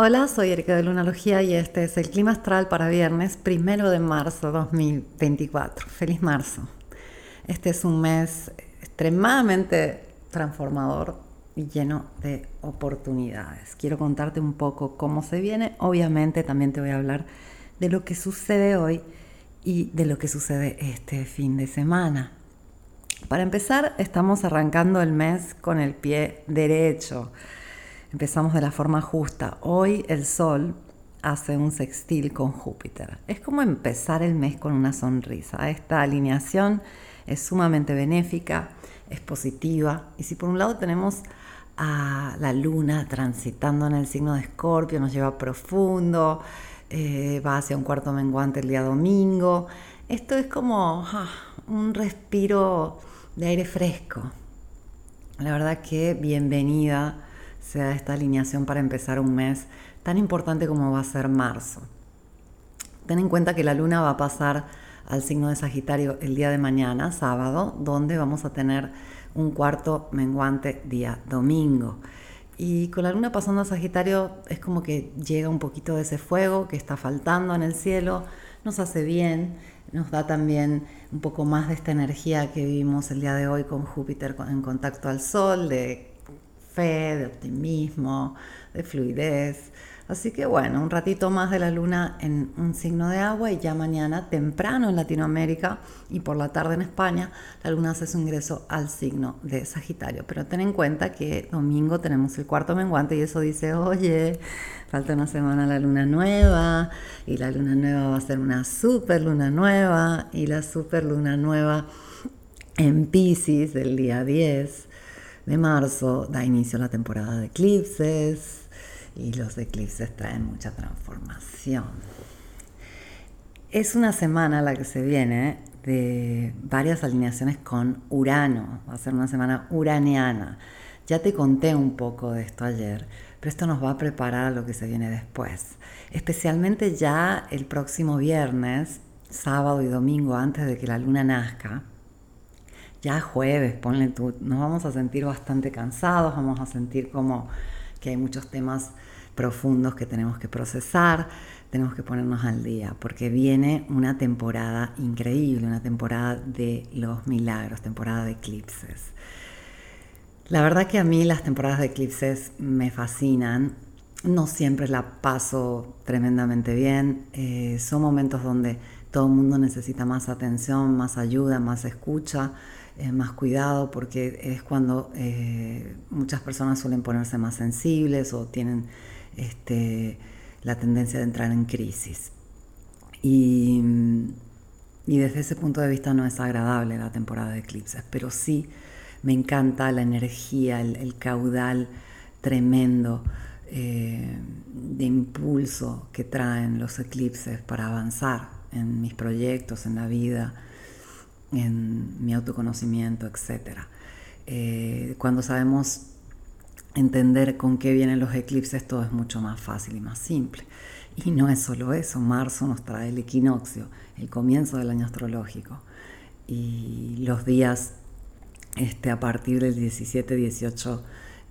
Hola, soy Erika de Lunalogía y este es el clima astral para viernes primero de marzo 2024. Feliz marzo. Este es un mes extremadamente transformador y lleno de oportunidades. Quiero contarte un poco cómo se viene. Obviamente también te voy a hablar de lo que sucede hoy y de lo que sucede este fin de semana. Para empezar, estamos arrancando el mes con el pie derecho. Empezamos de la forma justa. Hoy el Sol hace un sextil con Júpiter. Es como empezar el mes con una sonrisa. Esta alineación es sumamente benéfica, es positiva. Y si por un lado tenemos a la luna transitando en el signo de Escorpio, nos lleva profundo, eh, va hacia un cuarto menguante el día domingo. Esto es como ah, un respiro de aire fresco. La verdad que bienvenida sea esta alineación para empezar un mes tan importante como va a ser marzo. Ten en cuenta que la luna va a pasar al signo de Sagitario el día de mañana, sábado, donde vamos a tener un cuarto menguante día domingo. Y con la luna pasando a Sagitario es como que llega un poquito de ese fuego que está faltando en el cielo, nos hace bien, nos da también un poco más de esta energía que vivimos el día de hoy con Júpiter en contacto al Sol, de de optimismo, de fluidez. Así que bueno, un ratito más de la luna en un signo de agua y ya mañana temprano en Latinoamérica y por la tarde en España, la luna hace su ingreso al signo de Sagitario. Pero ten en cuenta que domingo tenemos el cuarto menguante y eso dice, oye, falta una semana la luna nueva y la luna nueva va a ser una super luna nueva y la super luna nueva en Pisces del día 10 de marzo da inicio la temporada de eclipses y los eclipses traen mucha transformación. Es una semana la que se viene de varias alineaciones con Urano, va a ser una semana uraniana. Ya te conté un poco de esto ayer, pero esto nos va a preparar a lo que se viene después. Especialmente ya el próximo viernes, sábado y domingo antes de que la luna nazca, ya jueves, ponle tú, nos vamos a sentir bastante cansados, vamos a sentir como que hay muchos temas profundos que tenemos que procesar, tenemos que ponernos al día, porque viene una temporada increíble, una temporada de los milagros, temporada de eclipses. La verdad que a mí las temporadas de eclipses me fascinan, no siempre la paso tremendamente bien, eh, son momentos donde todo el mundo necesita más atención, más ayuda, más escucha, más cuidado porque es cuando eh, muchas personas suelen ponerse más sensibles o tienen este, la tendencia de entrar en crisis. Y, desde ese punto de vista no es agradable la temporada de eclipses, pero sí me encanta la energía, el, caudal tremendo eh, de impulso que traen los eclipses para avanzar en mis proyectos, en la vida en mi autoconocimiento, etc. Eh, cuando sabemos entender con qué vienen los eclipses, todo es mucho más fácil y más simple. Y no es solo eso, marzo nos trae el equinoccio, el comienzo del año astrológico. Y los días este, a partir del 17-18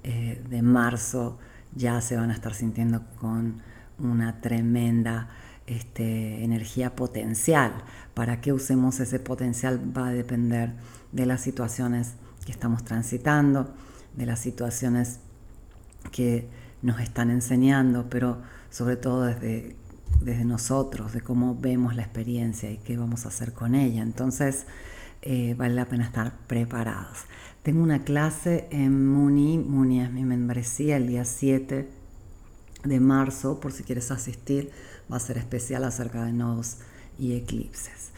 eh, de marzo ya se van a estar sintiendo con una tremenda este, energía potencial. Para que usemos ese potencial va a depender de las situaciones que estamos transitando, de las situaciones que nos están enseñando, pero sobre todo desde, desde nosotros, de cómo vemos la experiencia y qué vamos a hacer con ella. Entonces, eh, vale la pena estar preparados. Tengo una clase en Muni, Muni es mi membresía, el día 7 de marzo, por si quieres asistir va a ser especial acerca de nodos y eclipses.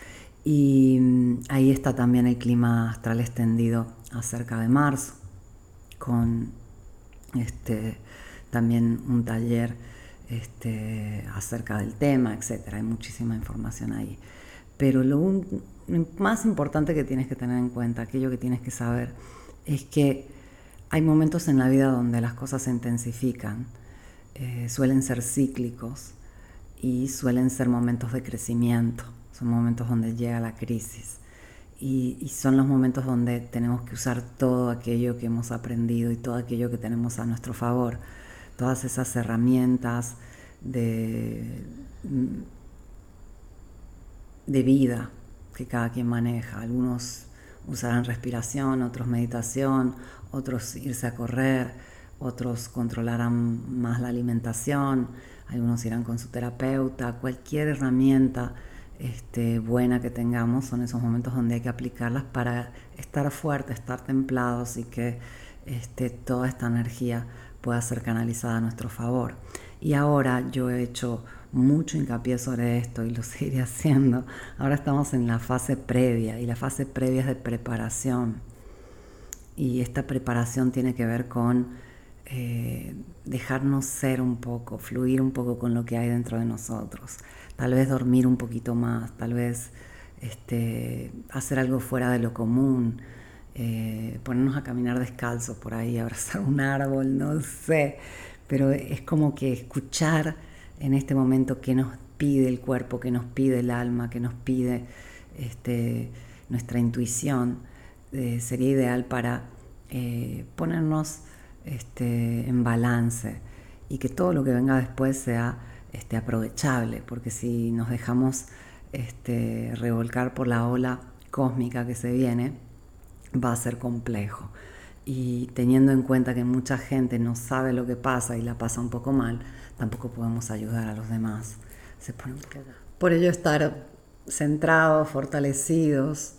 Y mm, ahí está también el clima astral extendido acerca de marzo, con este, también un taller este, acerca del tema, etc. Hay muchísima información ahí. Pero lo, más importante que tienes que tener en cuenta, aquello que tienes que saber, es que hay momentos en la vida donde las cosas se intensifican, eh, suelen ser cíclicos y suelen ser momentos de crecimiento, son momentos donde llega la crisis. Y, son los momentos donde tenemos que usar todo aquello que hemos aprendido y todo aquello que tenemos a nuestro favor. Todas esas herramientas de, de vida que cada quien maneja. Algunos usarán respiración, otros meditación, otros irse a correr, otros controlarán más la alimentación, algunos irán con su terapeuta, cualquier herramienta este, buena que tengamos son esos momentos donde hay que aplicarlas para estar fuerte, estar templados y que este, toda esta energía pueda ser canalizada a nuestro favor. Y ahora yo he hecho mucho hincapié sobre esto y lo seguiré haciendo. Ahora estamos en la fase previa y la fase previa es de preparación. Y esta preparación tiene que ver con eh, dejarnos ser un poco, fluir un poco con lo que hay dentro de nosotros. Tal vez dormir un poquito más, tal vez este, hacer algo fuera de lo común, eh, ponernos a caminar descalzos por ahí, abrazar un árbol, no sé. Pero es como que escuchar en este momento qué nos pide el cuerpo, qué nos pide el alma, qué nos pide este, nuestra intuición, eh, sería ideal para ponernos este, en balance y que todo lo que venga después sea este, aprovechable, porque si nos dejamos este, revolcar por la ola cósmica que se viene, va a ser complejo. Y teniendo en cuenta que mucha gente no sabe lo que pasa y la pasa un poco mal, tampoco podemos ayudar a los demás. Por ello estar centrados, fortalecidos,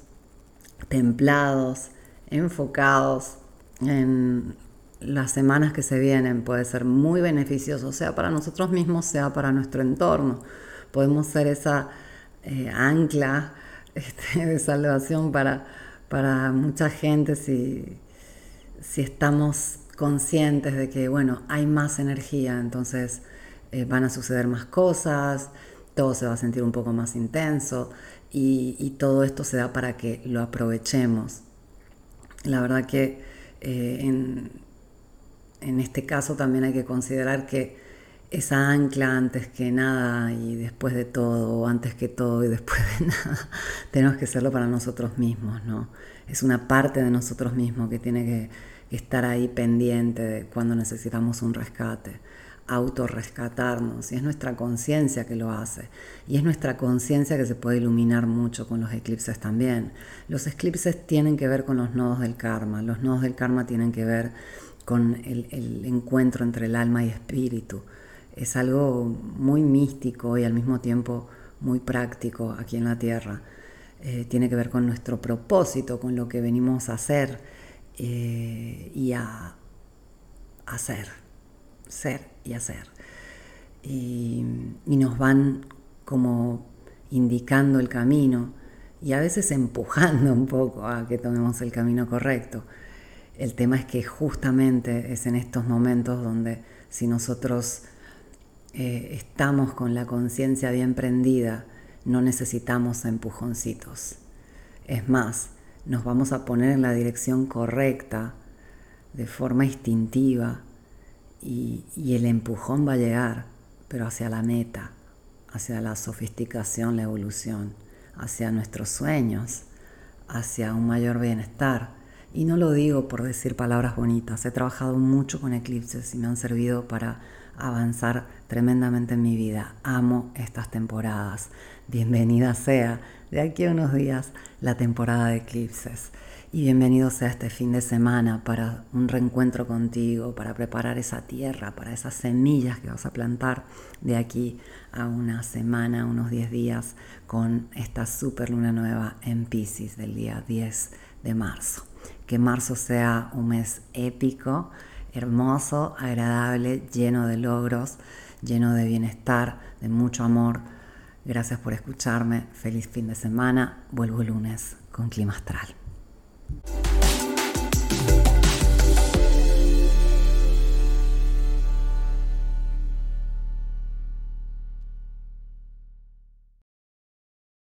templados, enfocados en las semanas que se vienen puede ser muy beneficioso, sea para nosotros mismos, sea para nuestro entorno. Podemos ser esa eh, ancla este, de salvación para, para mucha gente si, si estamos conscientes de que, bueno, hay más energía, entonces eh, van a suceder más cosas, todo se va a sentir un poco más intenso y, todo esto se da para que lo aprovechemos. La verdad que eh, en, en este caso también hay que considerar que esa ancla antes que nada y después de todo, o antes que todo y después de nada, tenemos que hacerlo para nosotros mismos, ¿no? Es una parte de nosotros mismos que tiene que estar ahí pendiente cuando necesitamos un rescate, autorrescatarnos, y es nuestra conciencia que lo hace, y es nuestra conciencia que se puede iluminar mucho con los eclipses también. Los eclipses tienen que ver con los nodos del karma, los nodos del karma tienen que ver con el, encuentro entre el alma y espíritu. Es algo muy místico y al mismo tiempo muy práctico aquí en la Tierra. Eh, tiene que ver con nuestro propósito, con lo que venimos a hacer eh, y a hacer, ser y hacer. Y, nos van como indicando el camino y a veces empujando un poco a que tomemos el camino correcto. El tema es que justamente es en estos momentos donde si nosotros eh, estamos con la conciencia bien prendida, no necesitamos empujoncitos. Es más, nos vamos a poner en la dirección correcta de forma instintiva y, el empujón va a llegar, pero hacia la meta, hacia la sofisticación, la evolución, hacia nuestros sueños, hacia un mayor bienestar. Y no lo digo por decir palabras bonitas, he trabajado mucho con eclipses y me han servido para avanzar tremendamente en mi vida. Amo estas temporadas. Bienvenida sea de aquí a unos días la temporada de eclipses. Y bienvenido sea este fin de semana para un reencuentro contigo, para preparar esa tierra, para esas semillas que vas a plantar de aquí a una semana, unos 10 días, con esta super luna nueva en Pisces del día 10 de marzo. Que marzo sea un mes épico, hermoso, agradable, lleno de logros, lleno de bienestar, de mucho amor. Gracias por escucharme. Feliz fin de semana. Vuelvo lunes con Clima Astral.